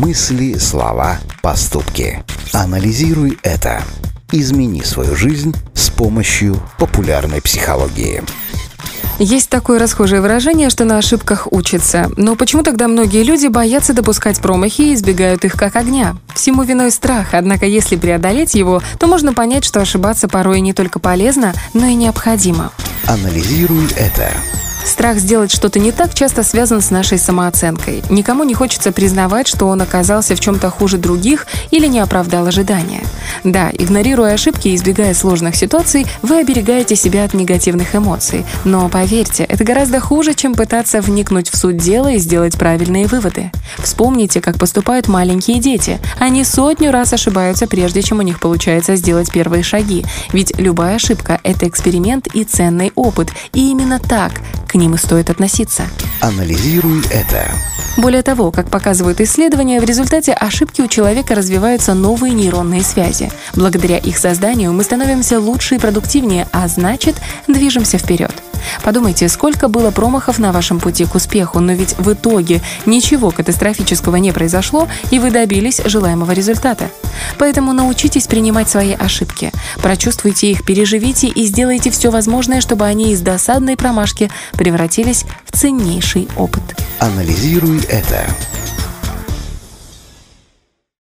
Мысли, слова, поступки. Анализируй это. Измени свою жизнь с помощью популярной психологии. Есть такое расхожее выражение, что на ошибках учатся. Но почему тогда многие люди боятся допускать промахи и избегают их как огня? Всему виной страх, однако если преодолеть его, то можно понять, что ошибаться порой не только полезно, но и необходимо. Анализируй это. Страх сделать что-то не так часто связан с нашей самооценкой. Никому не хочется признавать, что он оказался в чем-то хуже других или не оправдал ожидания. Да, игнорируя ошибки и избегая сложных ситуаций, вы оберегаете себя от негативных эмоций. Но поверьте, это гораздо хуже, чем пытаться вникнуть в суть дела и сделать правильные выводы. Вспомните, как поступают маленькие дети. Они сотню раз ошибаются, прежде чем у них получается сделать первые шаги. Ведь любая ошибка — это эксперимент и ценный опыт. И именно так к ним и стоит относиться. Анализируй это. Более того, как показывают исследования, в результате ошибки у человека развиваются новые нейронные связи. Благодаря их созданию мы становимся лучше и продуктивнее, а значит, движемся вперед. Подумайте, сколько было промахов на вашем пути к успеху, но ведь в итоге ничего катастрофического не произошло, и вы добились желаемого результата. Поэтому научитесь принимать свои ошибки, прочувствуйте их, переживите и сделайте все возможное, чтобы они из досадной промашки превратились в ценнейший опыт. Анализируй это.